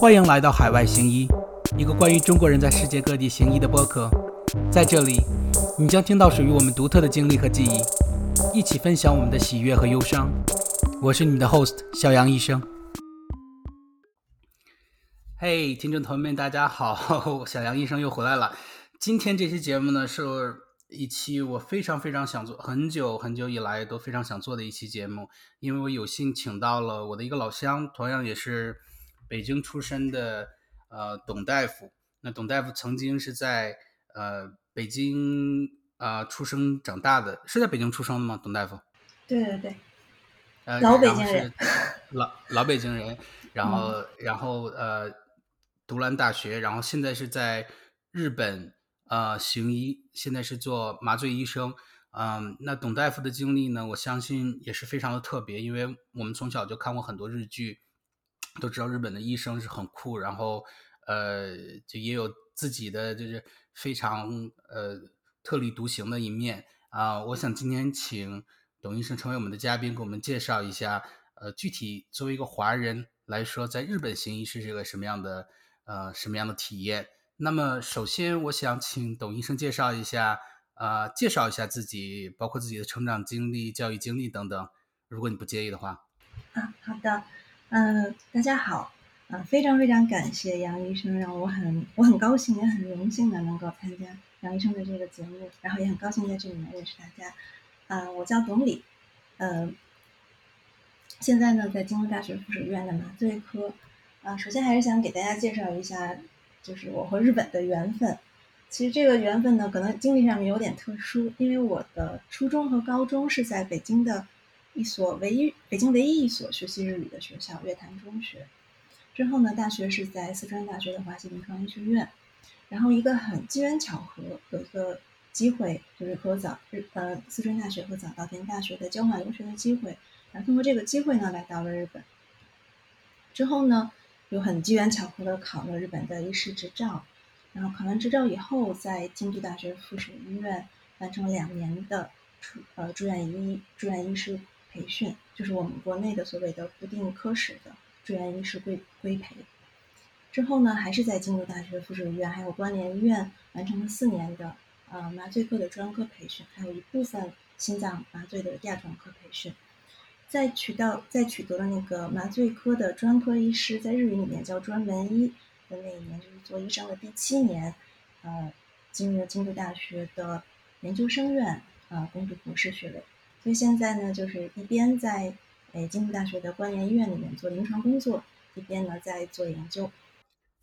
欢迎来到海外行医，一个关于中国人在世界各地行医的播客。在这里，你将听到属于我们独特的经历和记忆，一起分享我们的喜悦和忧伤。我是你的 host 小杨医生。嘿，听众朋友们，大家好，小杨医生又回来了。今天这期节目呢，是一期我非常非常想做，很久很久以来都非常想做的一期节目，因为我有幸请到了我的一个老乡，同样也是。北京出身的呃董大夫，那董大夫曾经是在呃北京啊出生长大的，是在北京出生的吗？董大夫？对对对，呃，老北京人，老老北京人，然后然后呃读完大学，然后现在是在日本呃行医，现在是做麻醉医生。嗯，那董大夫的经历呢，我相信也是非常的特别，因为我们从小就看过很多日剧。都知道日本的医生是很酷，然后呃，就也有自己的就是非常呃特立独行的一面啊。我想今天请董医生成为我们的嘉宾，给我们介绍一下呃具体作为一个华人来说，在日本行医是这个什么样的呃什么样的体验。那么首先我想请董医生介绍一下啊，介绍一下自己，包括自己的成长经历、教育经历等等，如果你不介意的话。啊，好的。嗯，大家好，啊，非常非常感谢杨医生，让我很我很高兴，也很荣幸的能够参加杨医生的这个节目，然后也很高兴在这里面认识大家。啊，我叫董李，呃，现在呢在京都大学附属医院的麻醉科。啊，首先还是想给大家介绍一下，就是我和日本的缘分。其实这个缘分呢，可能经历上面有点特殊，因为我的初中和高中是在北京的。一所唯一北京唯一一所学习日语的学校月坛中学，之后呢，大学是在四川大学的华西临床医学院，然后一个很机缘巧合，有一个机会就是和早日呃四川大学和早稻田大学的交换留学的机会，然后通过这个机会呢来到了日本，之后呢又很机缘巧合的考了日本的医师执照，然后考完执照以后，在京都大学附属医院完成了两年的出呃住院医住院医师。培训就是我们国内的所谓的不定科室的住院医师规规培，之后呢，还是在京都大学附属医院还有关联医院完成了四年的呃麻醉科的专科培训，还有一部分心脏麻醉的亚专科培训。在取到在取得了那个麻醉科的专科医师，在日语里面叫专门医的那一年，就是做医生的第七年，呃，进入了京都大学的研究生院啊攻读博士学位。所以现在呢，就是一边在诶京都大学的关联医院里面做临床工作，一边呢在做研究。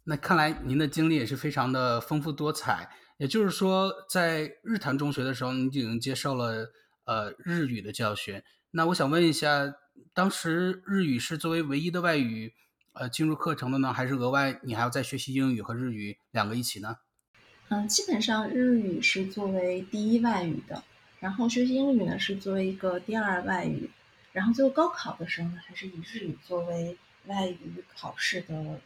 那看来您的经历也是非常的丰富多彩。也就是说，在日坛中学的时候，你已经接受了呃日语的教学。那我想问一下，当时日语是作为唯一的外语呃进入课程的呢，还是额外你还要再学习英语和日语两个一起呢？嗯，基本上日语是作为第一外语的。然后学习英语呢是作为一个第二外语，然后最后高考的时候呢还是以日语作为外语考试的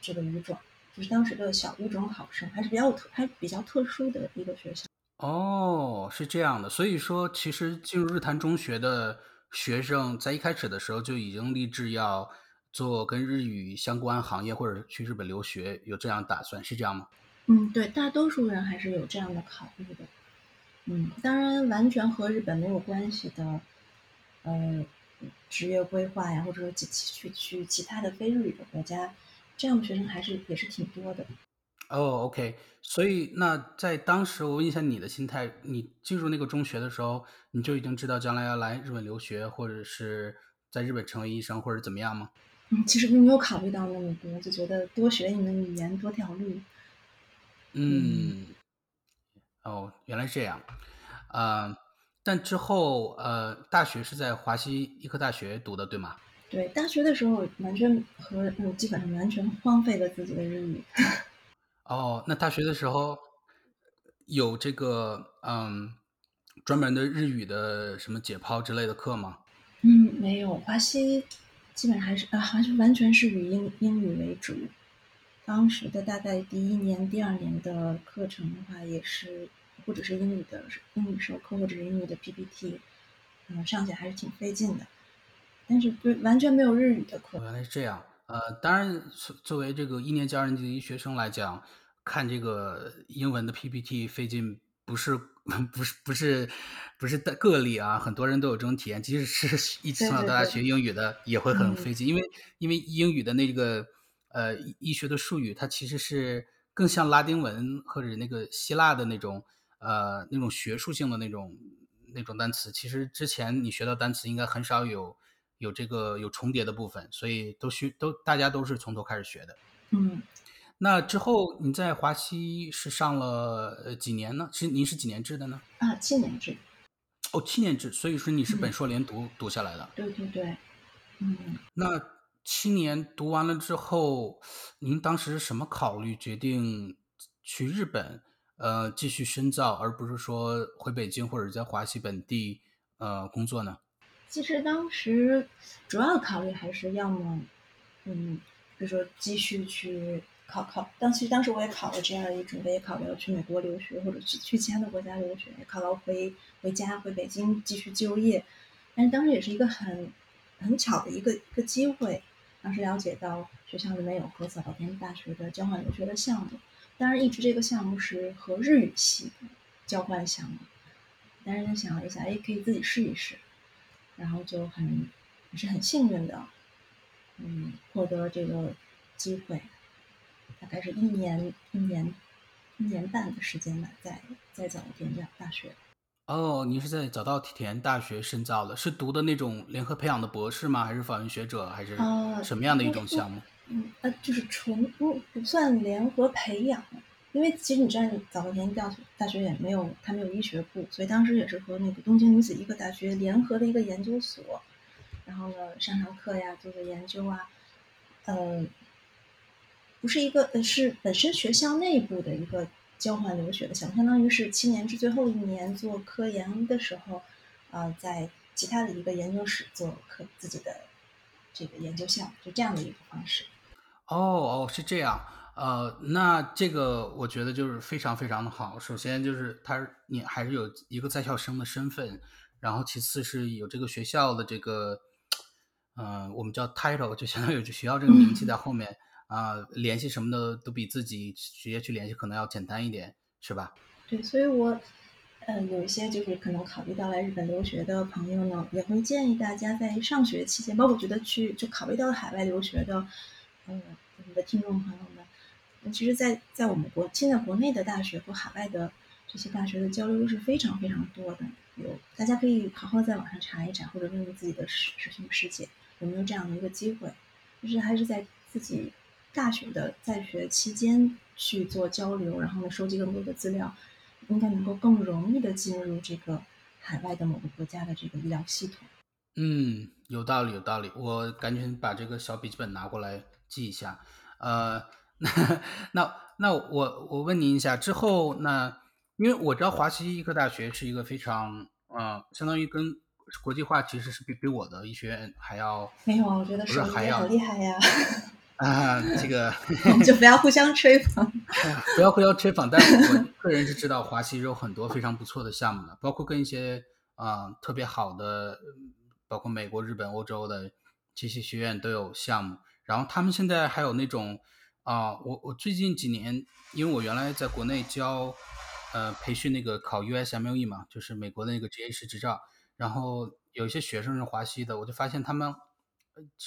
这个语种，就是当时的小语种考生还是比较特还比较特殊的一个学校。哦，是这样的，所以说其实进入日坛中学的学生在一开始的时候就已经立志要做跟日语相关行业或者去日本留学，有这样打算是这样吗？嗯，对，大多数人还是有这样的考虑的。嗯，当然，完全和日本没有关系的，呃，职业规划呀，或者说去去去其他的非日语的国家，这样的学生还是也是挺多的。哦，OK，所以那在当时，我问一下你的心态，你进入那个中学的时候，你就已经知道将来要来日本留学，或者是在日本成为医生，或者怎么样吗？嗯，其实并没有考虑到那么多，就觉得多学一门语言，多条路。嗯。哦，原来是这样，呃，但之后呃，大学是在华西医科大学读的，对吗？对，大学的时候完全和我，基本上完全荒废了自己的日语。哦，那大学的时候有这个嗯专门的日语的什么解剖之类的课吗？嗯，没有，华西基本上还是啊，还是完全是以英英语为主。当时的大概第一年、第二年的课程的话，也是或者是英语的英语授课，或者是英语的 PPT，嗯，上起来还是挺费劲的。但是对完全没有日语的课。原来是这样，呃，当然，作作为这个一年级、二年级的医学生来讲，看这个英文的 PPT 费劲，不是不是不是不是的个例啊，很多人都有这种体验。即使是一直从小到大学英语的，也会很费劲，因为因为英语的那个呃医学的术语，它其实是更像拉丁文或者那个希腊的那种呃那种学术性的那种那种单词。其实之前你学到单词，应该很少有。有这个有重叠的部分，所以都需都大家都是从头开始学的。嗯，那之后你在华西是上了呃几年呢？是您是几年制的呢？啊，七年制。哦，七年制，所以说你是本硕连读读下来的。对对对。嗯。那七年读完了之后，您当时什么考虑决定去日本呃继续深造，而不是说回北京或者在华西本地呃工作呢？其实当时主要考虑还是要么，嗯，比如说继续去考考。当其实当时我也考了 GRE，准备考虑要去美国留学，或者去去其他的国家留学，也考了回回家回北京继续就业。但是当时也是一个很很巧的一个一个机会，当时了解到学校里面有和早田大学的交换留学的项目。当然，一直这个项目是和日语系交换项目。但是想了一下，哎，可以自己试一试。然后就很也是很幸运的，嗯，获得这个机会，大概是一年一年一年半的时间吧，在在早稻田大学。哦，你是在早稻田大学深造的，是读的那种联合培养的博士吗？还是访问学者？还是什么样的一种项目？嗯，呃，就是纯不不算联合培养。因为其实你知道，早稻田大学大学也没有，它没有医学部，所以当时也是和那个东京女子医科大学联合的一个研究所，然后呢上上课呀，做做研究啊，呃，不是一个，呃，是本身学校内部的一个交换留学的项目，相当于是七年制最后一年做科研的时候，呃，在其他的一个研究室做科自己的这个研究项目，就这样的一个方式。哦哦，是这样。呃，那这个我觉得就是非常非常的好。首先就是他，你还是有一个在校生的身份，然后其次是有这个学校的这个，嗯，我们叫 title，就相当于有学校这个名气在后面 啊，联系什么的都比自己直接去联系可能要简单一点，是吧？对，所以我，呃，有一些就是可能考虑到来日本留学的朋友呢，也会建议大家在上学期间，包括觉得去就考虑到海外留学的，嗯，我们的听众朋友们。其实，在在我们国现在国内的大学和海外的这些大学的交流是非常非常多的。有大家可以好好在网上查一查，或者问问自己的师师兄师姐有没有这样的一个机会。就是还是在自己大学的在学期间去做交流，然后呢收集更多的资料，应该能够更容易的进入这个海外的某个国家的这个医疗系统。嗯，有道理，有道理。我赶紧把这个小笔记本拿过来记一下。呃。那那那我我问您一下，之后那因为我知道华西医科大学是一个非常嗯，相当于跟国际化其实是比比我的医学院还要没有啊，我觉得是还要厉害呀 啊，这个 就不要互相吹捧，不要互相吹捧。但是我个人是知道华西有很多非常不错的项目的，包括跟一些啊特别好的，包括美国、日本、欧洲的这些学院都有项目，然后他们现在还有那种。啊，我我最近几年，因为我原来在国内教，呃，培训那个考 USMLE 嘛，就是美国的那个执业师执照。然后有一些学生是华西的，我就发现他们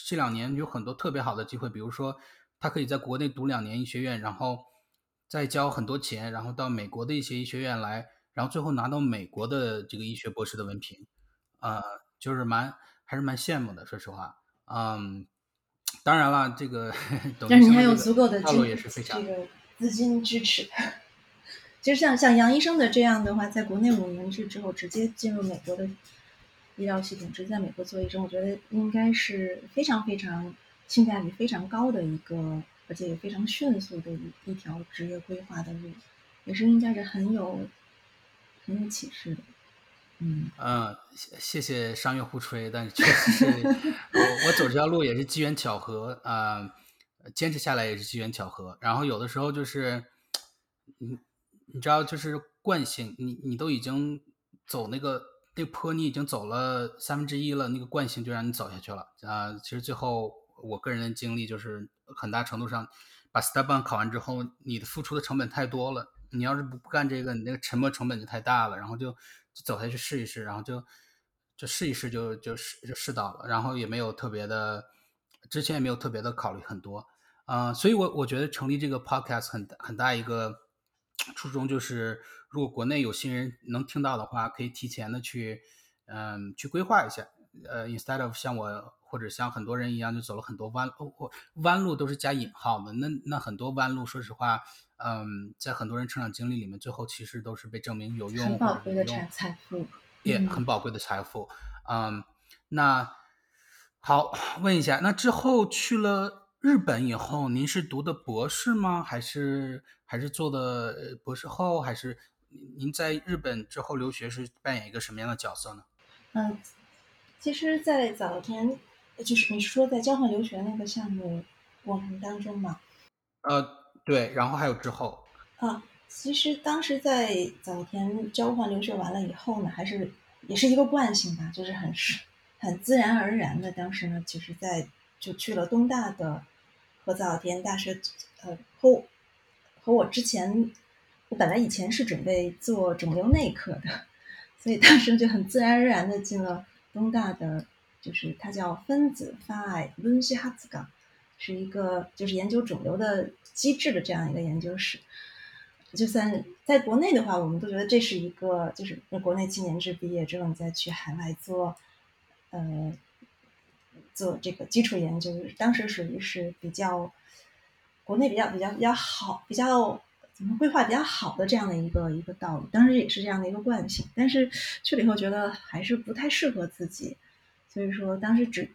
这两年有很多特别好的机会，比如说他可以在国内读两年医学院，然后再交很多钱，然后到美国的一些医学院来，然后最后拿到美国的这个医学博士的文凭，呃，就是蛮还是蛮羡慕的，说实话，嗯。当然了，这个 但是你还有足够的金这个资金支持。其实像像杨医生的这样的话，在国内五年制之后直接进入美国的医疗系统，直接在美国做医生，我觉得应该是非常非常性价比非常高的一个，而且也非常迅速的一一条职业规划的路，也是应该是很有很有启示的。嗯嗯谢谢商业互吹，但是确实是我我走这条路也是机缘巧合啊，坚持下来也是机缘巧合。然后有的时候就是，你你知道就是惯性，你你都已经走那个那坡，你已经走了三分之一了，那个惯性就让你走下去了啊。其实最后我个人的经历就是很大程度上，把 Step One 考完之后，你的付出的成本太多了。你要是不不干这个，你那个沉没成本就太大了，然后就就走下去试一试，然后就就试一试就就试就试到了，然后也没有特别的，之前也没有特别的考虑很多，啊，所以我我觉得成立这个 podcast 很很大一个初衷就是，如果国内有新人能听到的话，可以提前的去嗯去规划一下，呃，instead of 像我或者像很多人一样就走了很多弯哦弯路都是加引号的，那那很多弯路说实话。嗯，在很多人成长经历里面，最后其实都是被证明有用，很宝贵的财财富，也很宝贵的财富。嗯，那好，问一下，那之后去了日本以后，您是读的博士吗？还是还是做的博士后？还是您在日本之后留学是扮演一个什么样的角色呢？嗯，其实，在早田，就是你说在交换留学那个项目过程当中嘛？呃。对，然后还有之后啊，其实当时在早田交换留学完了以后呢，还是也是一个惯性吧，就是很是很自然而然的。当时呢，其实在就去了东大的和早田大学，呃，和和我之前，我本来以前是准备做肿瘤内科的，所以当时就很自然而然的进了东大的，就是它叫分子发癌分析哈子岗。是一个就是研究肿瘤的机制的这样一个研究室，就算在国内的话，我们都觉得这是一个就是国内七年制毕业之后，你再去海外做，呃，做这个基础研究，当时属于是比较国内比较比较比较好，比较怎么规划比较好的这样的一个一个道路，当时也是这样的一个惯性，但是去了以后觉得还是不太适合自己，所以说当时只。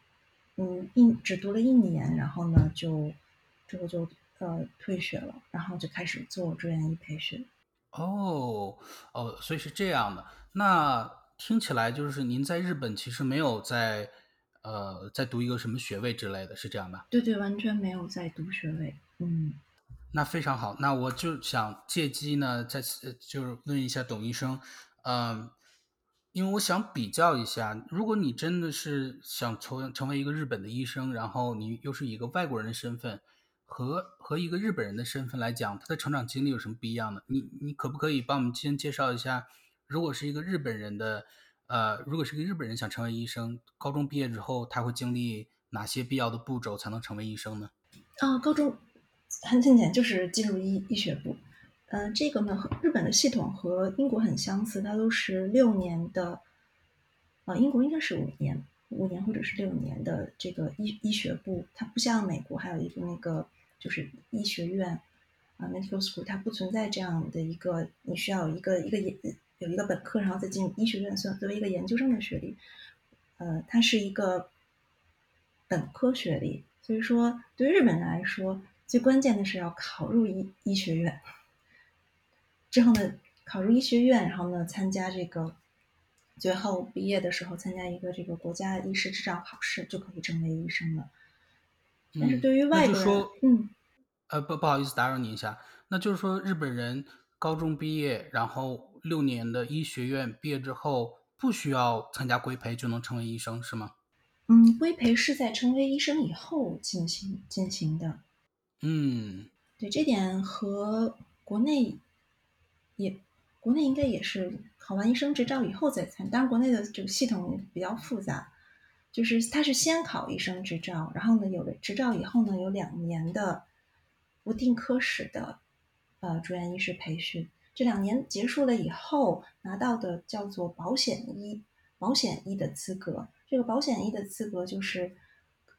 嗯，一只读了一年，然后呢，就之后就呃退学了，然后就开始做住院医培训。哦哦，所以是这样的。那听起来就是您在日本其实没有在呃在读一个什么学位之类的是这样的？对对，完全没有在读学位。嗯，那非常好。那我就想借机呢，再次就是问一下董医生，嗯。因为我想比较一下，如果你真的是想成成为一个日本的医生，然后你又是一个外国人的身份，和和一个日本人的身份来讲，他的成长经历有什么不一样的？你你可不可以帮我们先介绍一下，如果是一个日本人的，呃，如果是个日本人想成为医生，高中毕业之后他会经历哪些必要的步骤才能成为医生呢？啊，高中很简单，就是进入医医学部。嗯，这个呢，和日本的系统和英国很相似，它都是六年的，啊，英国应该是五年，五年或者是六年的这个医医学部，它不像美国还有一个那个就是医学院，啊，medical school，它不存在这样的一个你需要一个一个研有一个本科，然后再进入医学院，算作为一个研究生的学历，呃，它是一个本科学历，所以说对于日本人来说，最关键的是要考入医医学院。之后呢，考入医学院，然后呢，参加这个，最后毕业的时候参加一个这个国家医师执照考试，就可以成为医生了。但是对于外国人，嗯，呃，不不好意思打扰您一下，那就是说日本人高中毕业，然后六年的医学院毕业之后，不需要参加规培就能成为医生，是吗？嗯，规培是在成为医生以后进行进行的。嗯，对，这点和国内。也，国内应该也是考完医生执照以后再参，当然国内的这个系统比较复杂，就是他是先考医生执照，然后呢有了执照以后呢有两年的不定科室的呃住院医师培训，这两年结束了以后拿到的叫做保险医保险医的资格，这个保险医的资格就是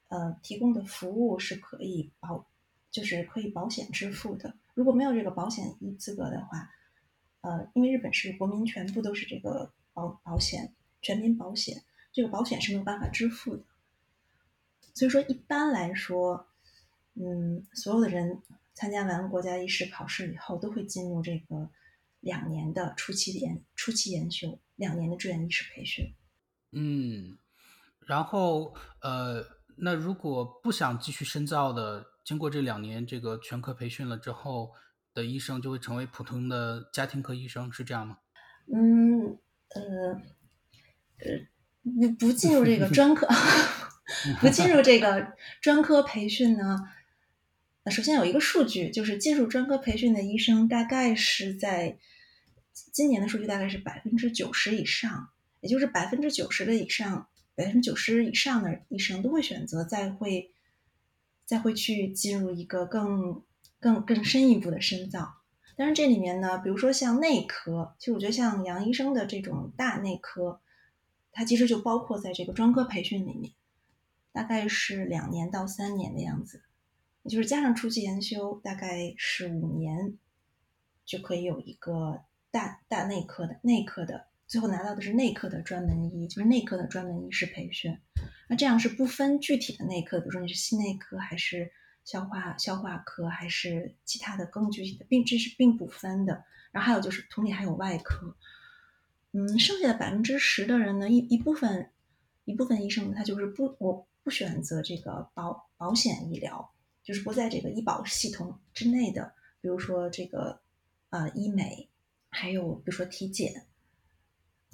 呃提供的服务是可以保就是可以保险支付的，如果没有这个保险医资格的话。呃，因为日本是国民全部都是这个保保险，全民保险，这个保险是没有办法支付的。所以说，一般来说，嗯，所有的人参加完国家医师考试以后，都会进入这个两年的初期研初期研修，两年的志愿医师培训。嗯，然后呃，那如果不想继续深造的，经过这两年这个全科培训了之后。的医生就会成为普通的家庭科医生，是这样吗？嗯，呃，呃，不不进入这个专科，不进入这个专科培训呢？那首先有一个数据，就是进入专科培训的医生，大概是在今年的数据大概是百分之九十以上，也就是百分之九十的以上，百分之九十以上的医生都会选择再会再会去进入一个更更更深一步的深造。但是，这里面呢，比如说像内科，其实我觉得像杨医生的这种大内科，它其实就包括在这个专科培训里面，大概是两年到三年的样子，也就是加上初级研修，大概是五年，就可以有一个大大内科的内科的，最后拿到的是内科的专门医，就是内科的专门医师培训。那这样是不分具体的内科，比如说你是心内科还是。消化消化科还是其他的更具体的，并这是并不分的。然后还有就是同理还有外科，嗯，剩下的百分之十的人呢，一一部分一部分医生他就是不我不选择这个保保险医疗，就是不在这个医保系统之内的，比如说这个呃医美，还有比如说体检，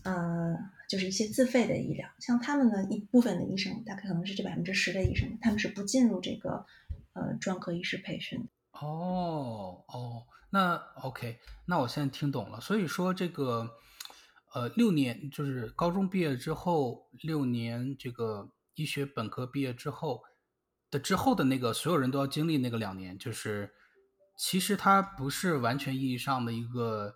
呃就是一些自费的医疗，像他们的一部分的医生，大概可能是这百分之十的医生，他们是不进入这个。呃，专科医师培训哦哦，那 OK，那我现在听懂了。所以说这个呃，六年就是高中毕业之后六年，这个医学本科毕业之后的之后的那个所有人都要经历那个两年，就是其实它不是完全意义上的一个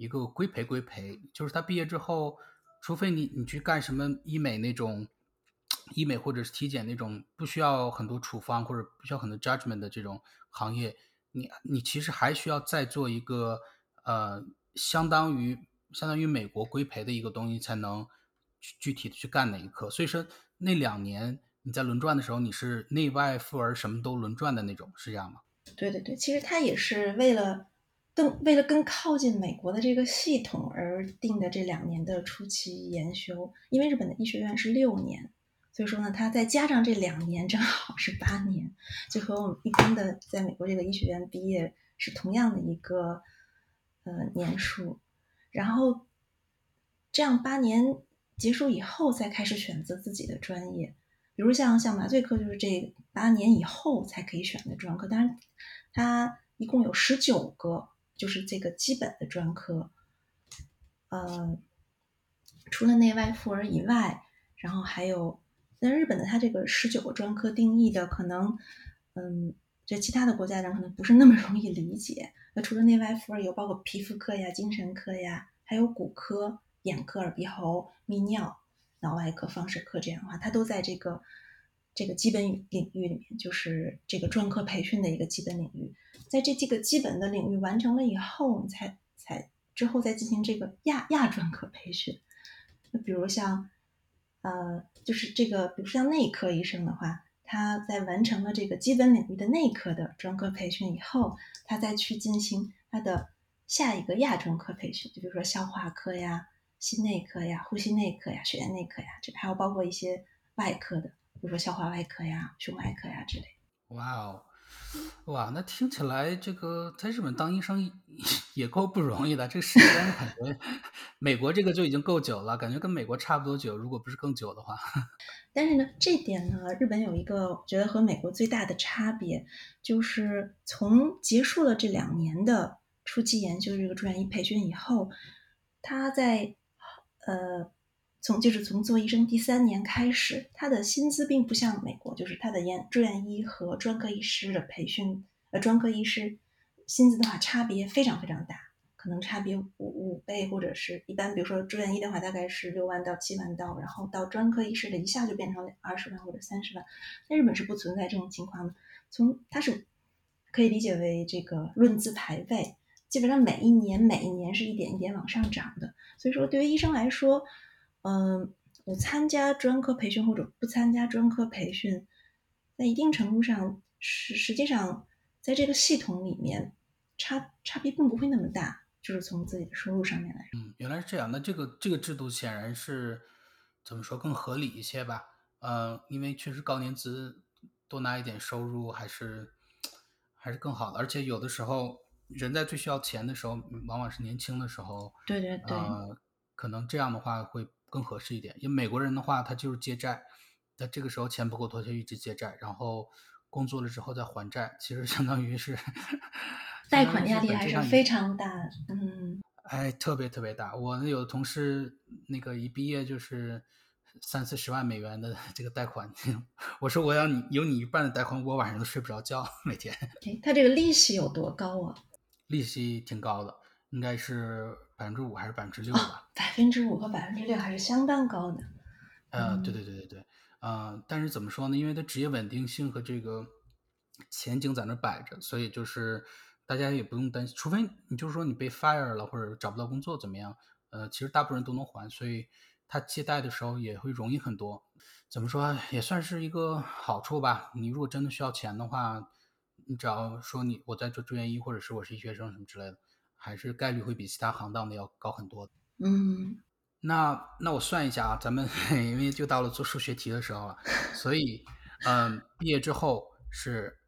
一个规培规培，就是他毕业之后，除非你你去干什么医美那种。医美或者是体检那种不需要很多处方或者不需要很多 judgment 的这种行业，你你其实还需要再做一个呃相当于相当于美国规培的一个东西，才能具体的去干那一科。所以说那两年你在轮转的时候，你是内外妇儿什么都轮转的那种，是这样吗？对对对，其实他也是为了更为了更靠近美国的这个系统而定的这两年的初期研修，因为日本的医学院是六年。所以说呢，他再加上这两年，正好是八年，就和我们一般的在美国这个医学院毕业是同样的一个呃年数。然后这样八年结束以后，再开始选择自己的专业。比如像像麻醉科，就是这八年以后才可以选的专科。当然，它一共有十九个，就是这个基本的专科。呃，除了内外妇儿以外，然后还有。在日本的它这个十九个专科定义的，可能，嗯，这其他的国家人可能不是那么容易理解。那除了内外妇儿，有包括皮肤科呀、精神科呀，还有骨科、眼科、耳鼻喉、泌尿、脑外科、放射科这样的话，它都在这个这个基本领域里面，就是这个专科培训的一个基本领域。在这几个基本的领域完成了以后，你才才之后再进行这个亚亚专科培训。那比如像。呃，就是这个，比如像内科医生的话，他在完成了这个基本领域的内科的专科培训以后，他再去进行他的下一个亚专科培训，就比如说消化科呀、心内科呀、呼吸内科呀、血液内科呀，这还有包括一些外科的，比如说消化外科呀、胸外科呀之类。哇哦！哇，那听起来这个在日本当医生也 够不容易的。这个时间感觉美国这个就已经够久了，感觉跟美国差不多久，如果不是更久的话。但是呢，这点呢，日本有一个我觉得和美国最大的差别，就是从结束了这两年的初期研究这个住院医培训以后，他在呃。从就是从做医生第三年开始，他的薪资并不像美国，就是他的研住院医和专科医师的培训，呃，专科医师薪资的话差别非常非常大，可能差别五五倍或者是一般，比如说住院医的话大概是六万到七万刀，然后到专科医师的一下就变成二十万或者三十万，在日本是不存在这种情况的，从它是可以理解为这个论资排辈，基本上每一年每一年是一点一点往上涨的，所以说对于医生来说。嗯，我参加专科培训或者不参加专科培训，在一定程度上实实际上在这个系统里面差差别并不会那么大，就是从自己的收入上面来说。嗯，原来是这样。那这个这个制度显然是怎么说更合理一些吧？呃，因为确实高年资多拿一点收入还是还是更好的，而且有的时候人在最需要钱的时候，往往是年轻的时候。对对对。呃，可能这样的话会。更合适一点，因为美国人的话，他就是借债，那这个时候钱不够多，就一直借债，然后工作了之后再还债，其实相当于是贷款压力还是非常大。嗯，哎，特别特别大。我那有的同事那个一毕业就是三四十万美元的这个贷款，我说我要你有你一半的贷款，我晚上都睡不着觉，每天。他这个利息有多高啊？利息挺高的，应该是百分之五还是百分之六吧？百分之五和百分之六还是相当高的。呃，对对对对对，呃，但是怎么说呢？因为它职业稳定性和这个前景在那摆着，所以就是大家也不用担心，除非你就是说你被 fire 了或者找不到工作怎么样？呃，其实大部分人都能还，所以他借贷的时候也会容易很多。怎么说也算是一个好处吧？你如果真的需要钱的话。你只要说你我在做住院医，或者是我是医学生什么之类的，还是概率会比其他行当的要高很多。嗯，那那我算一下啊，咱们 因为就到了做数学题的时候了，所以嗯，毕业之后是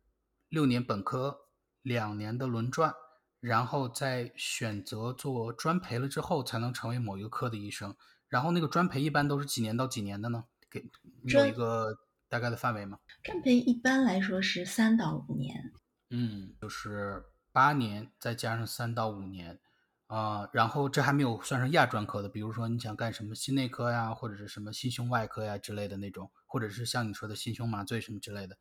六年本科，两年的轮转，然后再选择做专培了之后，才能成为某一个科的医生。然后那个专培一般都是几年到几年的呢？给有一个。大概的范围吗？专培一般来说是三到五年，嗯，就是八年再加上三到五年，啊，然后这还没有算上亚专科的，比如说你想干什么心内科呀，或者是什么心胸外科呀之类的那种，或者是像你说的心胸麻醉什么之类的，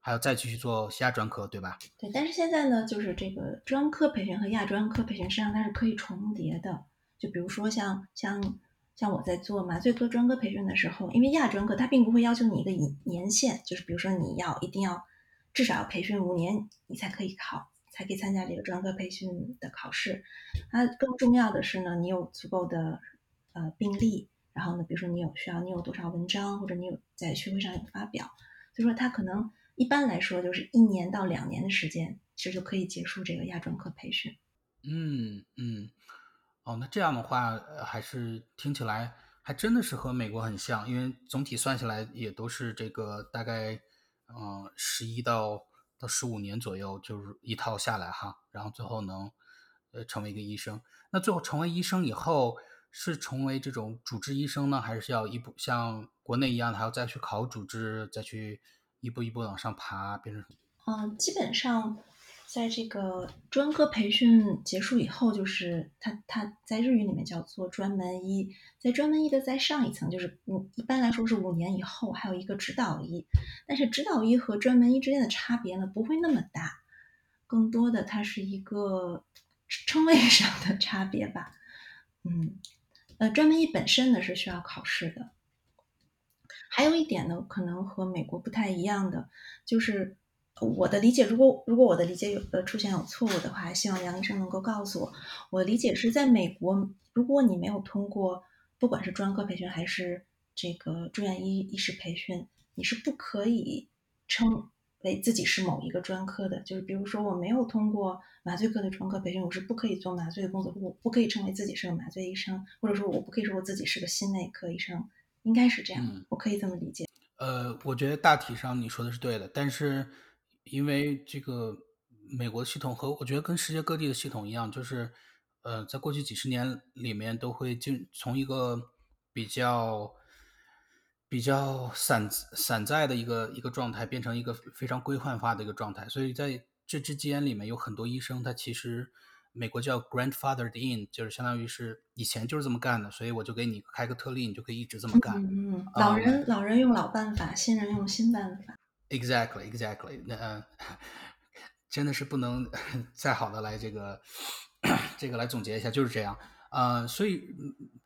还要再继续做亚专科，对吧？对，但是现在呢，就是这个专科培训和亚专科培训实际上它是可以重叠的，就比如说像像。像我在做麻醉科专科培训的时候，因为亚专科它并不会要求你一个年年限，就是比如说你要一定要至少要培训五年，你才可以考，才可以参加这个专科培训的考试。它更重要的是呢，你有足够的呃病例，然后呢，比如说你有需要你有多少文章，或者你有在学会上有发表，所以说它可能一般来说就是一年到两年的时间，其实就可以结束这个亚专科培训。嗯嗯。哦，那这样的话，还是听起来还真的是和美国很像，因为总体算下来也都是这个大概，嗯，十一到到十五年左右，就是一套下来哈，然后最后能呃成为一个医生。那最后成为医生以后，是成为这种主治医生呢，还是要一步像国内一样，还要再去考主治，再去一步一步往上爬，变成？嗯，基本上。在这个专科培训结束以后，就是他他在日语里面叫做专门医，在专门医的再上一层，就是五一般来说是五年以后，还有一个指导医。但是指导医和专门医之间的差别呢，不会那么大，更多的它是一个称谓上的差别吧。嗯，呃，专门医本身呢是需要考试的。还有一点呢，可能和美国不太一样的就是。我的理解，如果如果我的理解有呃出现有错误的话，希望杨医生能够告诉我。我理解是在美国，如果你没有通过不管是专科培训还是这个住院医医师培训，你是不可以称为自己是某一个专科的。就是比如说，我没有通过麻醉科的专科培训，我是不可以做麻醉的工作，我不可以称为自己是个麻醉医生，或者说我不可以说我自己是个心内科医生，应该是这样，我可以这么理解。呃，我觉得大体上你说的是对的，但是。因为这个美国系统和我觉得跟世界各地的系统一样，就是呃，在过去几十年里面都会进从一个比较比较散散在的一个一个状态，变成一个非常规范化的一个状态。所以在这之间里面有很多医生，他其实美国叫 grandfathered in，就是相当于是以前就是这么干的，所以我就给你开个特例，你就可以一直这么干。嗯，老人老人用老办法，新人用新办法。Exactly, exactly. 那真的是不能再好的来这个这个来总结一下，就是这样。呃，所以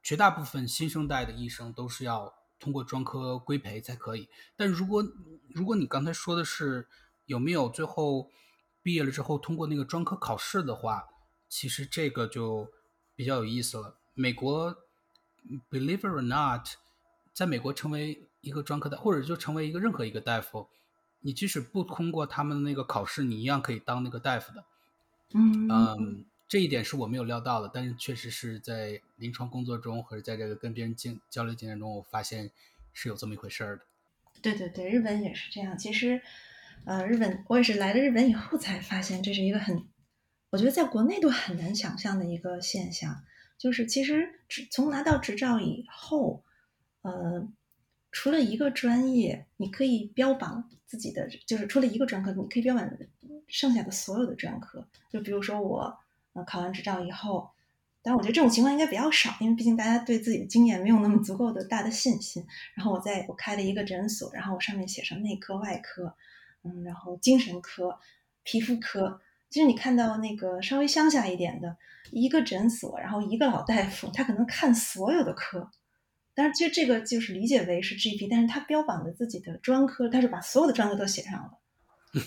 绝大部分新生代的医生都是要通过专科规培才可以。但如果如果你刚才说的是有没有最后毕业了之后通过那个专科考试的话，其实这个就比较有意思了。美国，believe it or not，在美国成为一个专科的，或者就成为一个任何一个大夫。你即使不通过他们的那个考试，你一样可以当那个大夫的。嗯嗯，这一点是我没有料到的，但是确实是在临床工作中或者在这个跟别人经交流经验中，我发现是有这么一回事儿的。对对对，日本也是这样。其实，呃，日本我也是来了日本以后才发现，这是一个很，我觉得在国内都很难想象的一个现象，就是其实从拿到执照以后，呃。除了一个专业，你可以标榜自己的，就是除了一个专科，你可以标榜剩下的所有的专科。就比如说我，呃，考完执照以后，但我觉得这种情况应该比较少，因为毕竟大家对自己的经验没有那么足够的大的信心。然后我在我开了一个诊所，然后我上面写上内科、外科，嗯，然后精神科、皮肤科。其实你看到那个稍微乡下一点的一个诊所，然后一个老大夫，他可能看所有的科。但是其实这个就是理解为是 GP，但是他标榜的自己的专科，他是把所有的专科都写上了。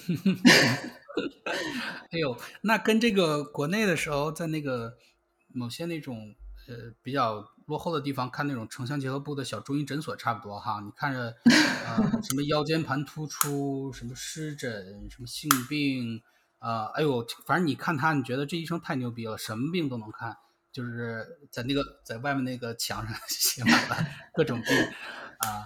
哎呦，那跟这个国内的时候在那个某些那种呃比较落后的地方看那种城乡结合部的小中医诊所差不多哈。你看着呃什么腰间盘突出，什么湿疹，什么性病啊，哎呦，反正你看他，你觉得这医生太牛逼了，什么病都能看。就是在那个在外面那个墙上 写满了各种病啊，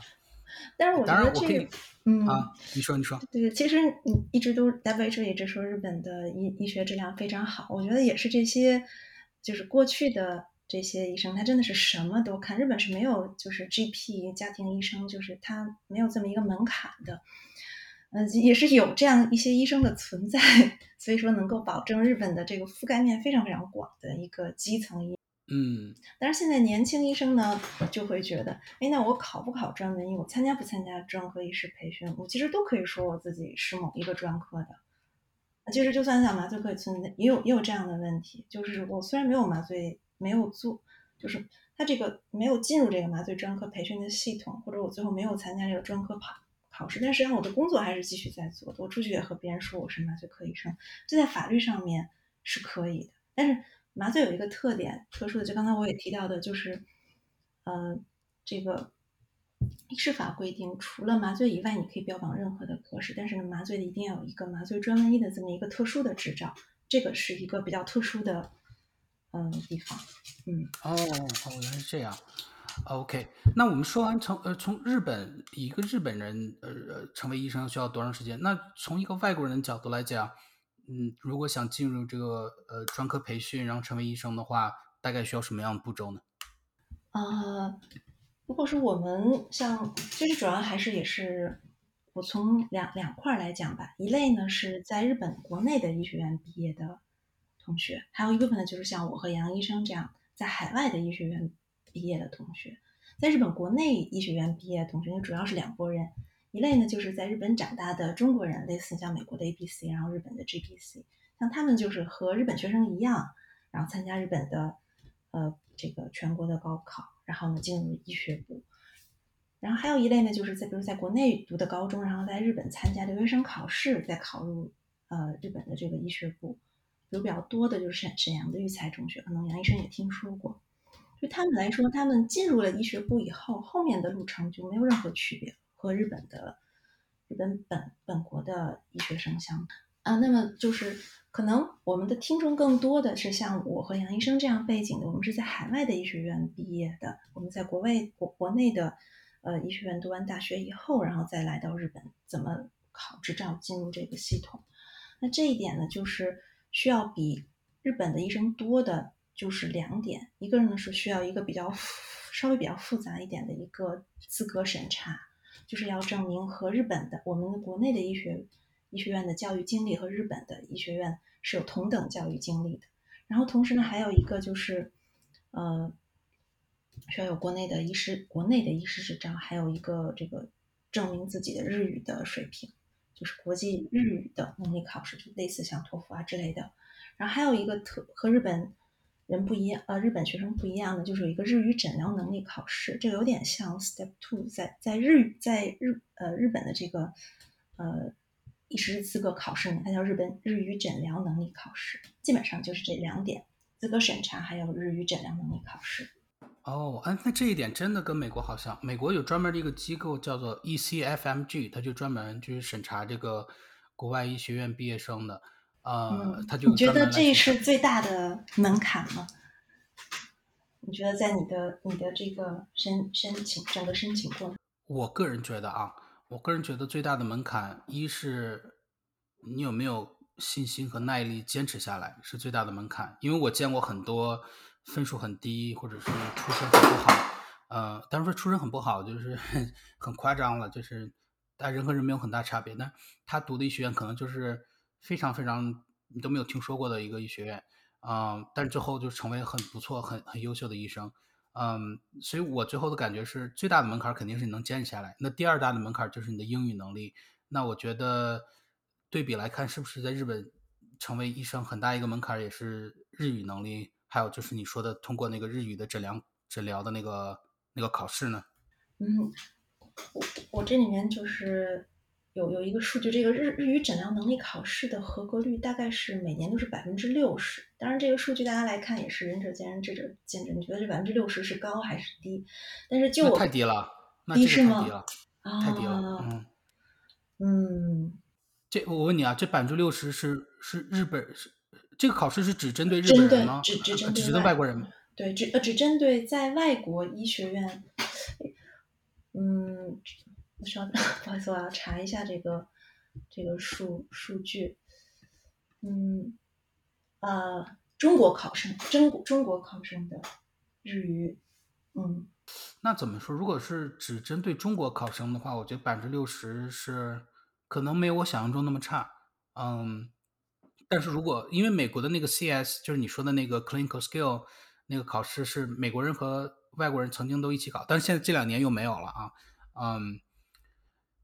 但是我觉得这个，嗯啊，你说你说，对，其实你一直都 WHO 一直说日本的医医学质量非常好，我觉得也是这些，就是过去的这些医生，他真的是什么都看。日本是没有就是 GP 家庭医生，就是他没有这么一个门槛的。嗯，也是有这样一些医生的存在，所以说能够保证日本的这个覆盖面非常非常广的一个基层医。嗯，但是现在年轻医生呢，就会觉得，哎，那我考不考专门医，我参加不参加专科医师培训，我其实都可以说我自己是某一个专科的。其实就算像麻醉科也存在，也有也有这样的问题，就是我虽然没有麻醉，没有做，就是他这个没有进入这个麻醉专科培训的系统，或者我最后没有参加这个专科考。考试，但实际上我的工作还是继续在做的。我出去也和别人说我是麻醉科医生，这在法律上面是可以的。但是麻醉有一个特点，特殊的，就刚才我也提到的，就是，呃，这个医师法规定，除了麻醉以外，你可以标榜任何的科室，但是呢，麻醉的一定要有一个麻醉专门医的这么一个特殊的执照，这个是一个比较特殊的，嗯，地方。嗯，哦，哦，原来是这样。OK，那我们说完从呃从日本一个日本人呃成为医生需要多长时间？那从一个外国人角度来讲，嗯，如果想进入这个呃专科培训，然后成为医生的话，大概需要什么样的步骤呢？呃，如果说我们像，其实主要还是也是我从两两块来讲吧，一类呢是在日本国内的医学院毕业的同学，还有一部分呢就是像我和杨医生这样在海外的医学院。毕业的同学，在日本国内医学院毕业的同学，主要是两拨人。一类呢，就是在日本长大的中国人，类似像美国的 A B C，然后日本的 G B C，像他们就是和日本学生一样，然后参加日本的呃这个全国的高考，然后呢进入医学部。然后还有一类呢，就是在比如在国内读的高中，然后在日本参加留学生考试，再考入呃日本的这个医学部。有比较多的就是沈沈阳的育才中学，可能杨医生也听说过。对他们来说，他们进入了医学部以后，后面的路程就没有任何区别，和日本的日本本本国的医学生相比啊。那么就是可能我们的听众更多的是像我和杨医生这样背景的，我们是在海外的医学院毕业的，我们在国外国国内的呃医学院读完大学以后，然后再来到日本，怎么考执照进入这个系统？那这一点呢，就是需要比日本的医生多的。就是两点，一个呢是需要一个比较稍微比较复杂一点的一个资格审查，就是要证明和日本的我们的国内的医学医学院的教育经历和日本的医学院是有同等教育经历的。然后同时呢，还有一个就是，呃，需要有国内的医师国内的医师执照，还有一个这个证明自己的日语的水平，就是国际日语的能力考试，就类似像托福啊之类的。然后还有一个特和日本。人不一样，呃，日本学生不一样的就是有一个日语诊疗能力考试，这个有点像 Step Two，在在日语在日呃日本的这个呃医师资格考试呢，它叫日本日语诊疗能力考试，基本上就是这两点资格审查，还有日语诊疗能力考试。哦，哎，那这一点真的跟美国好像，美国有专门的一个机构叫做 ECFMG，它就专门就是审查这个国外医学院毕业生的。呃，他就你觉得这是最大的门槛吗？你觉得在你的你的这个申申请整个申请过程，我个人觉得啊，我个人觉得最大的门槛，一是你有没有信心和耐力坚持下来，是最大的门槛。因为我见过很多分数很低，或者是出身很不好，呃，当然说出身很不好，就是 很夸张了，就是但人和人没有很大差别。那他读的医学院可能就是非常非常你都没有听说过的一个医学院，啊，但最后就成为很不错、很很优秀的医生。嗯，所以我最后的感觉是，最大的门槛肯定是你能坚持下来。那第二大的门槛就是你的英语能力。那我觉得对比来看，是不是在日本成为医生很大一个门槛也是日语能力，还有就是你说的通过那个日语的诊疗诊疗的那个那个考试呢？嗯，我我这里面就是。有有一个数据，这个日日语诊疗能力考试的合格率大概是每年都是百分之六十。当然，这个数据大家来看也是仁者见仁，智者见智。你觉得这百分之六十是高还是低？但是就我太低了，低是吗？太低了，嗯嗯。这我问你啊，这百分之六十是是日本是这个考试是只针对日本人吗？只只针对外国人吗？对，只呃只针对在外国医学院，嗯。稍等，不好意思，我要查一下这个这个数数据。嗯，呃，中国考生，中中国考生的日语，嗯，那怎么说？如果是只针对中国考生的话，我觉得百分之六十是可能没有我想象中那么差。嗯，但是如果因为美国的那个 CS，就是你说的那个 Clinical Skill 那个考试是美国人和外国人曾经都一起考，但是现在这两年又没有了啊。嗯。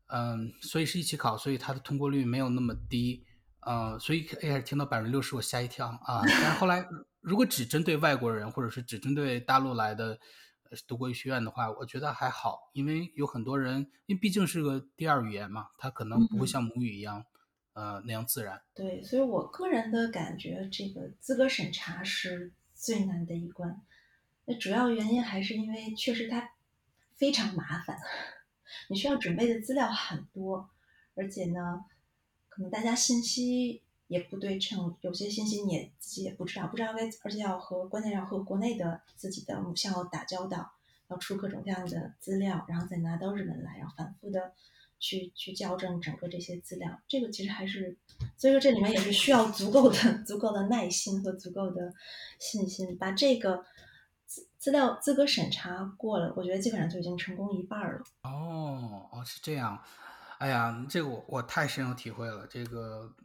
嗯，所以是一起考，所以它的通过率没有那么低。呃，所以一开始听到百分之六十，我吓一跳啊。但是后来，如果只针对外国人，或者是只针对大陆来的读过医学院的话，我觉得还好，因为有很多人，因为毕竟是个第二语言嘛，他可能不会像母语一样，呃，那样自然。对，所以我个人的感觉，这个资格审查是最难的一关。那主要原因还是因为确实它非常麻烦。你需要准备的资料很多，而且呢，可能大家信息也不对称，有些信息你也自己也不知道，不知道该，而且要和关键要和国内的自己的母校打交道，要出各种各样的资料，然后再拿到日本来，然后反复的去去校正整个这些资料，这个其实还是，所以说这里面也是需要足够的足够的耐心和足够的信心，把这个。资资料资格审查过了，我觉得基本上就已经成功一半了。哦哦，是这样。哎呀，这个我我太深有体会了。这个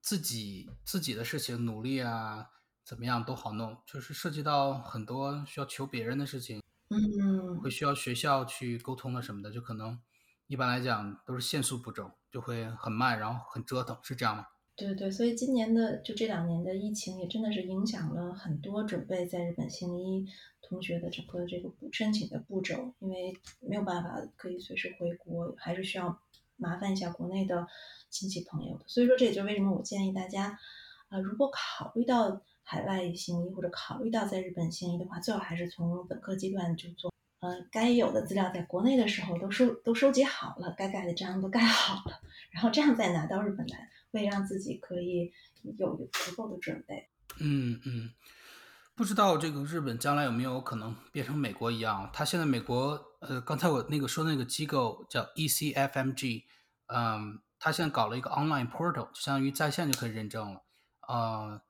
自己自己的事情努力啊，怎么样都好弄，就是涉及到很多需要求别人的事情，嗯，会需要学校去沟通的什么的，就可能一般来讲都是限速步骤，就会很慢，然后很折腾，是这样吗？对对，所以今年的就这两年的疫情也真的是影响了很多准备在日本行医同学的整个这个申请的步骤，因为没有办法可以随时回国，还是需要麻烦一下国内的亲戚朋友的。所以说这也就是为什么我建议大家，啊，如果考虑到海外行医或者考虑到在日本行医的话，最好还是从本科阶段就做，呃，该有的资料在国内的时候都收都收集好了，该盖的章都盖好了，然后这样再拿到日本来。会让自己可以有足够的准备。嗯嗯，不知道这个日本将来有没有可能变成美国一样？他现在美国，呃，刚才我那个说那个机构叫 ECFMG，嗯，他现在搞了一个 online portal，就相当于在线就可以认证了。呃，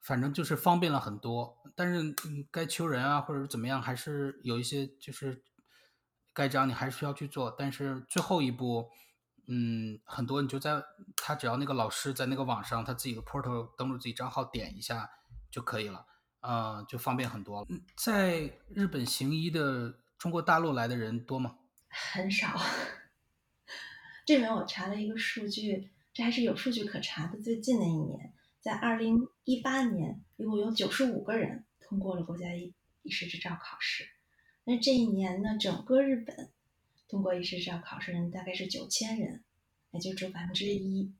反正就是方便了很多，但是该求人啊或者是怎么样，还是有一些就是该章你还是需要去做，但是最后一步。嗯，很多你就在他只要那个老师在那个网上他自己的 portal 登录自己账号点一下就可以了，呃，就方便很多了。在日本行医的中国大陆来的人多吗？很少。这边我查了一个数据，这还是有数据可查的。最近的一年，在二零一八年，一共有九十五个人通过了国家医医师执照考试。那这一年呢，整个日本。通过医师执照考试人大概是九千人，也就只有百分之一。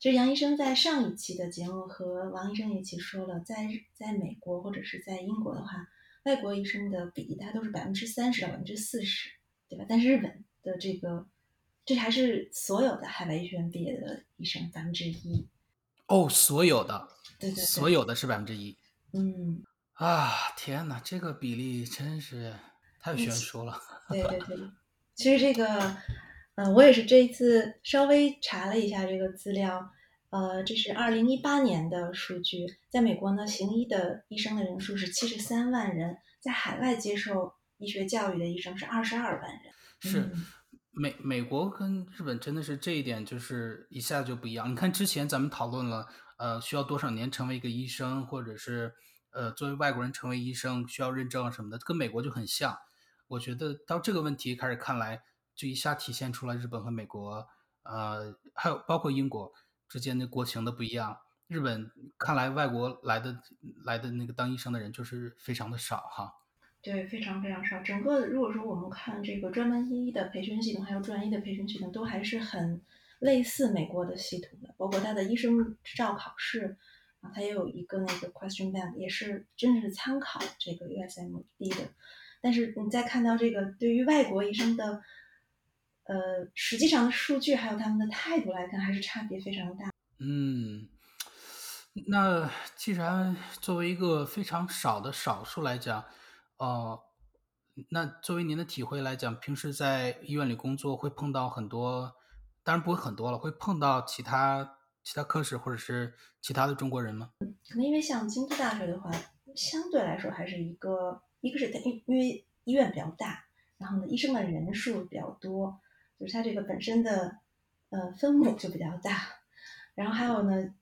其实杨医生在上一期的节目和王医生一起说了，在在美国或者是在英国的话，外国医生的比例大概都是百分之三十到百分之四十，对吧？但是日本的这个，这还是所有的海外医学院毕业的医生百分之一。哦，所有的，对对，所有的是百分之一。嗯，啊，天哪，这个比例真是太悬殊了。对对对。其实这个，呃，我也是这一次稍微查了一下这个资料，呃，这是二零一八年的数据，在美国呢，行医的医生的人数是七十三万人，在海外接受医学教育的医生是二十二万人。是美美国跟日本真的是这一点就是一下就不一样。你看之前咱们讨论了，呃，需要多少年成为一个医生，或者是呃作为外国人成为医生需要认证什么的，跟美国就很像。我觉得到这个问题开始看来，就一下体现出来日本和美国，呃，还有包括英国之间的国情的不一样。日本看来外国来的来的那个当医生的人就是非常的少哈。对，非常非常少。整个如果说我们看这个专门医的培训系统，还有专医的培训系统，都还是很类似美国的系统的，包括他的医生执照考试啊，它也有一个那个 question bank，也是真的是参考这个 USMD 的。但是你再看到这个对于外国医生的，呃，实际上的数据还有他们的态度来看，还是差别非常大。嗯，那既然作为一个非常少的少数来讲，哦，那作为您的体会来讲，平时在医院里工作会碰到很多，当然不会很多了，会碰到其他其他科室或者是其他的中国人吗？可能因为像京都大学的话，相对来说还是一个。一个是它因因为医院比较大，然后呢医生的人数比较多，就是它这个本身的呃分母就比较大，然后还有呢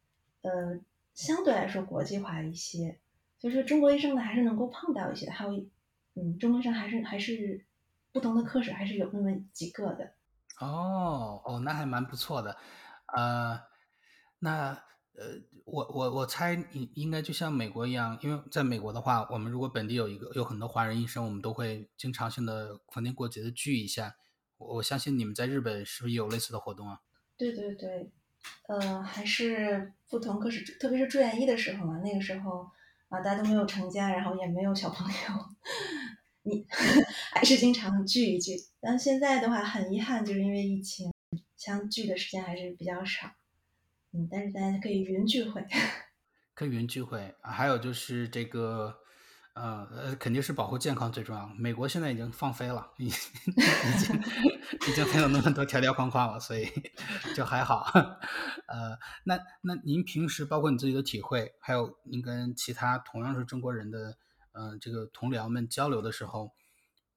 呃相对来说国际化一些，所以说中国医生呢还是能够碰到一些，还有嗯中国医生还是还是不同的科室还是有那么几个的。哦哦，那还蛮不错的，呃，那。呃，我我我猜应应该就像美国一样，因为在美国的话，我们如果本地有一个有很多华人医生，我们都会经常性的逢年过节的聚一下。我我相信你们在日本是不是有类似的活动啊？对对对，呃，还是不同科室，特别是住院医的时候嘛，那个时候啊，大家都没有成家，然后也没有小朋友，你还是经常聚一聚。但现在的话，很遗憾，就是因为疫情，相聚的时间还是比较少。但是大家可以云聚会，可以云聚会。还有就是这个，呃呃，肯定是保护健康最重要。美国现在已经放飞了，已 已经已经没有那么多条条框框了，所以 就还好。呃，那那您平时包括你自己的体会，还有您跟其他同样是中国人的，嗯，这个同僚们交流的时候，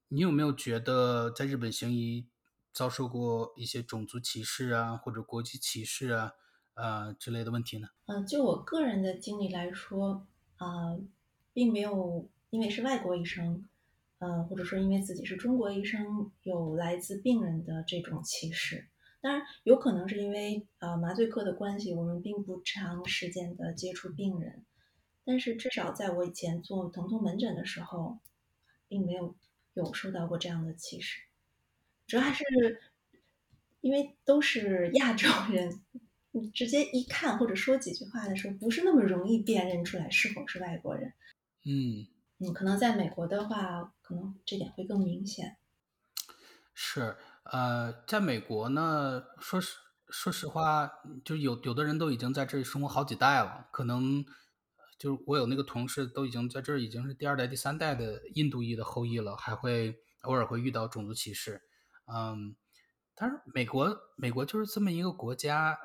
你有没有觉得在日本行医遭受过一些种族歧视啊，或者国籍歧视啊？呃，之类的问题呢？嗯，就我个人的经历来说，啊，并没有因为是外国医生，呃，或者说因为自己是中国医生，有来自病人的这种歧视。当然，有可能是因为呃麻醉科的关系，我们并不长时间的接触病人。但是至少在我以前做疼痛门诊的时候，并没有有受到过这样的歧视。主要还是因为都是亚洲人。你直接一看或者说几句话的时候，不是那么容易辨认出来是否是外国人。嗯嗯，可能在美国的话，可能这点会更明显。是，呃，在美国呢，说实说实话，就有有的人都已经在这里生活好几代了，可能就是我有那个同事都已经在这儿已经是第二代、第三代的印度裔的后裔了，还会偶尔会遇到种族歧视。嗯，但是美国美国就是这么一个国家。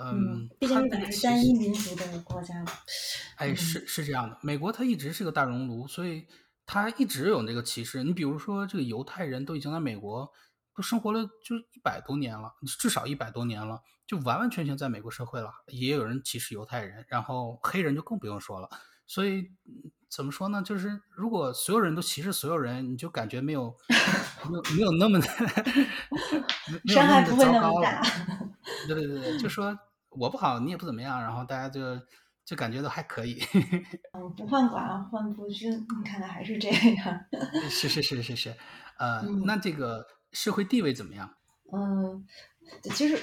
嗯，毕竟是单一民族的国家。哎，是是这样的，美国它一直是个大熔炉，所以它一直有那个歧视。你比如说，这个犹太人都已经在美国都生活了就一百多年了，至少一百多年了，就完完全全在美国社会了。也有人歧视犹太人，然后黑人就更不用说了。所以怎么说呢？就是如果所有人都歧视所有人，你就感觉没有 没有没有那么的 伤害不会那么大。对对对对，就说我不好，你也不怎么样，然后大家就就感觉都还可以。嗯，不患寡患不均，你看来还是这样。是是是是是，呃，那这个社会地位怎么样？嗯，其实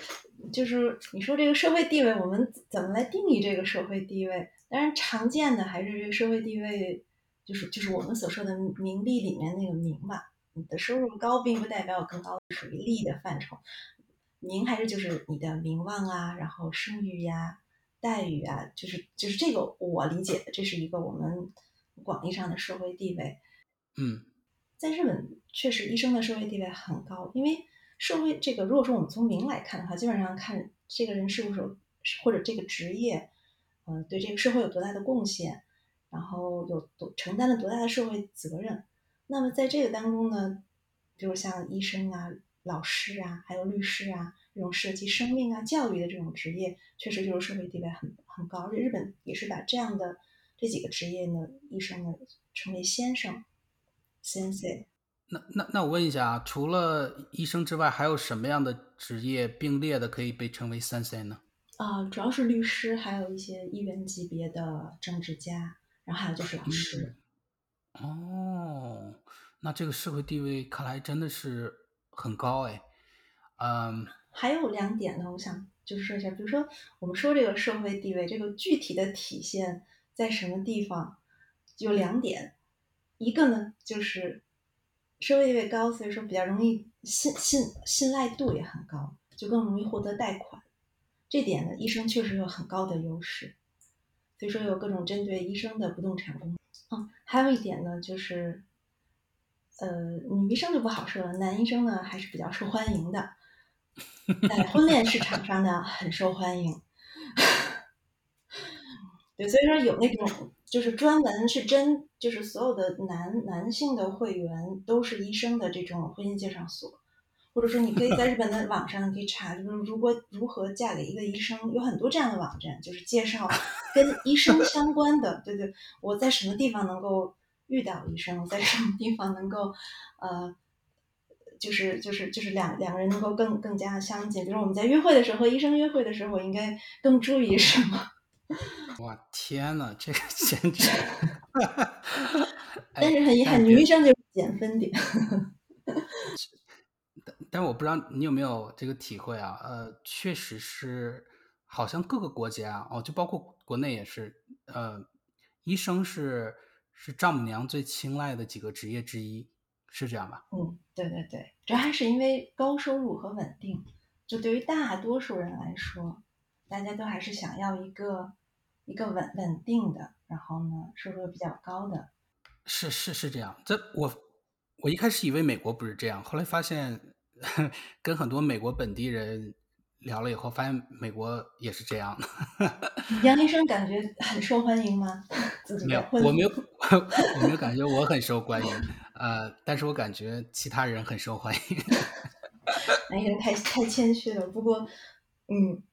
就是你说这个社会地位，我们怎么来定义这个社会地位？当然，常见的还是这个社会地位，就是就是我们所说的名利里面那个名吧。你的收入高，并不代表更高，属于利的范畴。名还是就是你的名望啊，然后声誉呀、待遇啊，就是就是这个我理解的，这是一个我们广义上的社会地位。嗯，在日本确实医生的社会地位很高，因为社会这个如果说我们从名来看的话，基本上看这个人是不是或者这个职业，呃，对这个社会有多大的贡献，然后有多承担了多大的社会责任。那么在这个当中呢，比如像医生啊、老师啊，还有律师啊，这种涉及生命啊、教育的这种职业，确实就是社会地位很很高。而且日本也是把这样的这几个职业呢，医生呢称为先生、先生。那那那我问一下啊，除了医生之外，还有什么样的职业并列的可以被称为三 C 呢？啊，主要是律师，还有一些议员级别的政治家，然后还有就是老师。哦，那这个社会地位看来真的是很高哎。嗯，还有两点呢，我想就是说一下，比如说我们说这个社会地位，这个具体的体现在什么地方？有两点，一个呢就是。社会地位高，所以说比较容易信信信赖度也很高，就更容易获得贷款。这点呢，医生确实有很高的优势。所以说有各种针对医生的不动产公。嗯，还有一点呢，就是，呃，女医生就不好说了，男医生呢还是比较受欢迎的，在婚恋市场上呢很受欢迎。对，所以说有那种。就是专门是真，就是所有的男男性的会员都是医生的这种婚姻介绍所，或者说你可以在日本的网上可以查，就是如果如何嫁给一个医生，有很多这样的网站，就是介绍跟医生相关的。对对，我在什么地方能够遇到医生，在什么地方能够，呃，就是就是就是两两个人能够更更加相近。比如我们在约会的时候和医生约会的时候，应该更注意什么？哇天呐，这个简直！但是很遗憾，女医生就是减分点。但但我不知道你有没有这个体会啊？呃，确实是，好像各个国家哦，就包括国内也是，呃，医生是是丈母娘最青睐的几个职业之一，是这样吧？嗯，对对对，主要还是因为高收入和稳定。就对于大多数人来说，大家都还是想要一个。一个稳稳定的，然后呢，收入比较高的，是是是这样。这我我一开始以为美国不是这样，后来发现 跟很多美国本地人聊了以后，发现美国也是这样的。杨医生感觉很受欢迎吗？没有，我没有，我没有感觉我很受欢迎。呃，但是我感觉其他人很受欢迎。杨医生太太谦虚了，不过，嗯，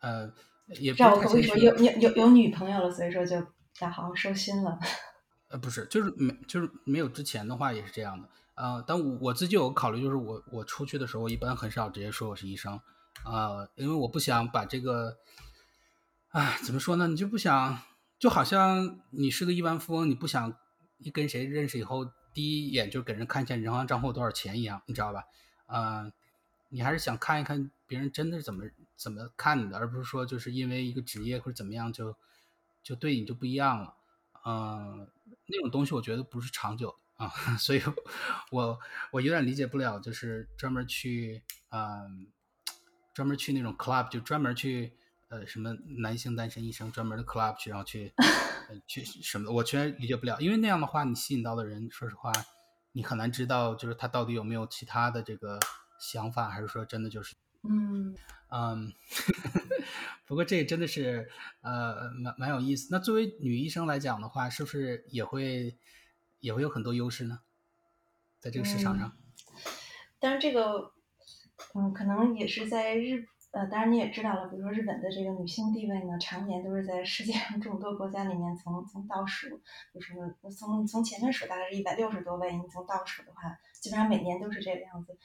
呃。也让我可以说有有有有女朋友了，所以说就要好好收心了。呃，不是，就是没就是没有之前的话也是这样的。呃，但我我自己有考虑，就是我我出去的时候，我一般很少直接说我是医生，啊，因为我不想把这个，哎，怎么说呢？你就不想，就好像你是个亿万富翁，你不想一跟谁认识以后，第一眼就给人看一下银行账户多少钱一样，你知道吧？嗯，你还是想看一看别人真的是怎么。怎么看你的，而不是说就是因为一个职业或者怎么样就就对你就不一样了，嗯，那种东西我觉得不是长久的啊，所以我我有点理解不了，就是专门去嗯专门去那种 club 就专门去呃什么男性单身医生专门的 club 去然后去 去什么的，我全理解不了，因为那样的话你吸引到的人，说实话你很难知道就是他到底有没有其他的这个想法，还是说真的就是嗯。嗯，不过这真的是呃蛮蛮有意思。那作为女医生来讲的话，是不是也会也会有很多优势呢？在这个市场上？当然，这个嗯，可能也是在日呃，当然你也知道了，比如说日本的这个女性地位呢，常年都是在世界上众多国家里面从从倒数，就是从从前面数大概是一百六十多位，你从倒数的话，基本上每年都是这个样子。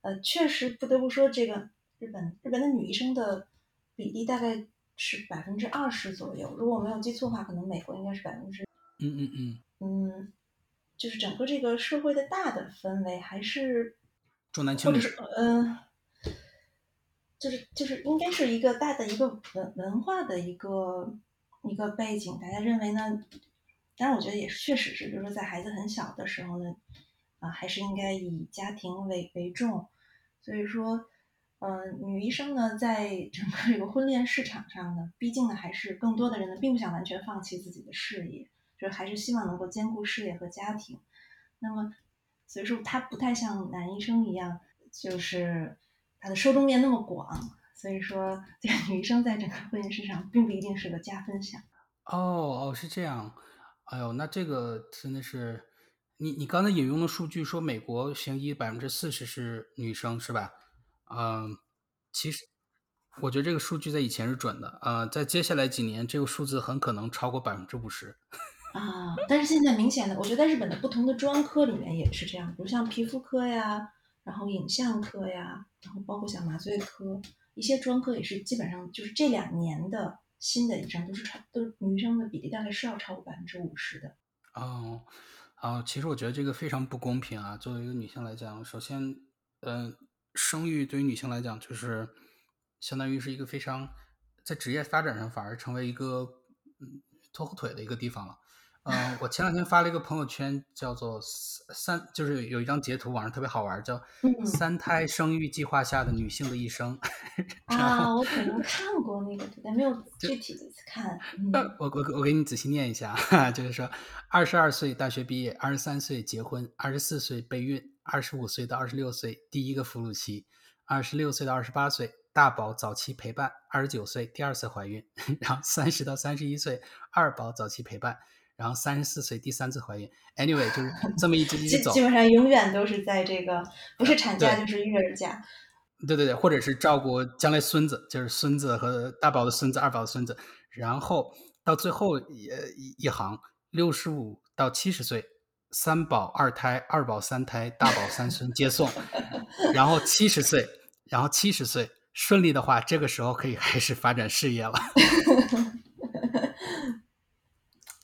呃，确实不得不说这个。日本日本的女医生的比例大概是百分之二十左右，如果我没有记错的话，可能美国应该是百分之嗯嗯嗯嗯，就是整个这个社会的大的氛围还是重男轻女，嗯，就是就是应该是一个大的一个文文化的一个一个背景，大家认为呢？当然，我觉得也确实是，就是说在孩子很小的时候呢，啊，还是应该以家庭为为重，所以说。嗯，女医生呢，在整个这个婚恋市场上呢，毕竟呢，还是更多的人呢，并不想完全放弃自己的事业，就是还是希望能够兼顾事业和家庭。那么，所以说她不太像男医生一样，就是他的受众面那么广。所以说，这个女医生在整个婚姻市场并不一定是个加分项。哦哦，是这样。哎呦，那这个真的是。你你刚才引用的数据说美国行医百分之四十是女生是吧？嗯，其实我觉得这个数据在以前是准的，呃，在接下来几年这个数字很可能超过百分之五十。啊，但是现在明显的，我觉得在日本的不同的专科里面也是这样，比如像皮肤科呀，然后影像科呀，然后包括像麻醉科，一些专科也是基本上就是这两年的新的医生都是超，都是女生的比例大概是要超过百分之五十的。哦，啊，其实我觉得这个非常不公平啊！作为一个女性来讲，首先，嗯，生育对于女性来讲就是相当于是一个非常在职业发展上反而成为一个嗯拖后腿的一个地方了。嗯，我前两天发了一个朋友圈，叫做“三”，就是有一张截图，网上特别好玩，叫“三胎生育计划下的女性的一生”。啊，我可能看过那个，但没有具体的看。我我我给你仔细念一下，就是说，二十二岁大学毕业，二十三岁结婚，二十四岁备孕，二十五岁到二十六岁第一个哺乳期，二十六岁到二十八岁大宝早期陪伴，二十九岁第二次怀孕，然后三十到三十一岁二宝早期陪伴。然后三十四岁第三次怀孕，anyway 就是 这么一直一直走，基本上永远都是在这个不是产假就是育儿假，对对对，或者是照顾将来孙子，就是孙子和大宝的孙子、二宝的孙子，然后到最后一一行六十五到七十岁，三宝二胎、二宝三胎、大宝三孙接送，然后七十岁，然后七十岁顺利的话，这个时候可以开始发展事业了。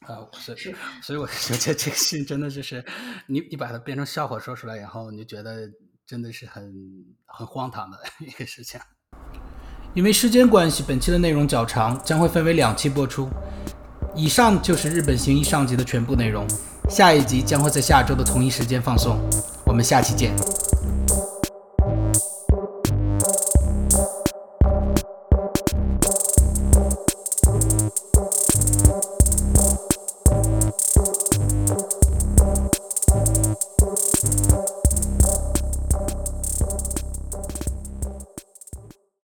啊，是是，所以我觉得这个信真的就是你你把它变成笑话说出来以后，你就觉得真的是很很荒唐的一个事情。因为时间关系，本期的内容较长，将会分为两期播出。以上就是日本行医上集的全部内容，下一集将会在下周的同一时间放送。我们下期见。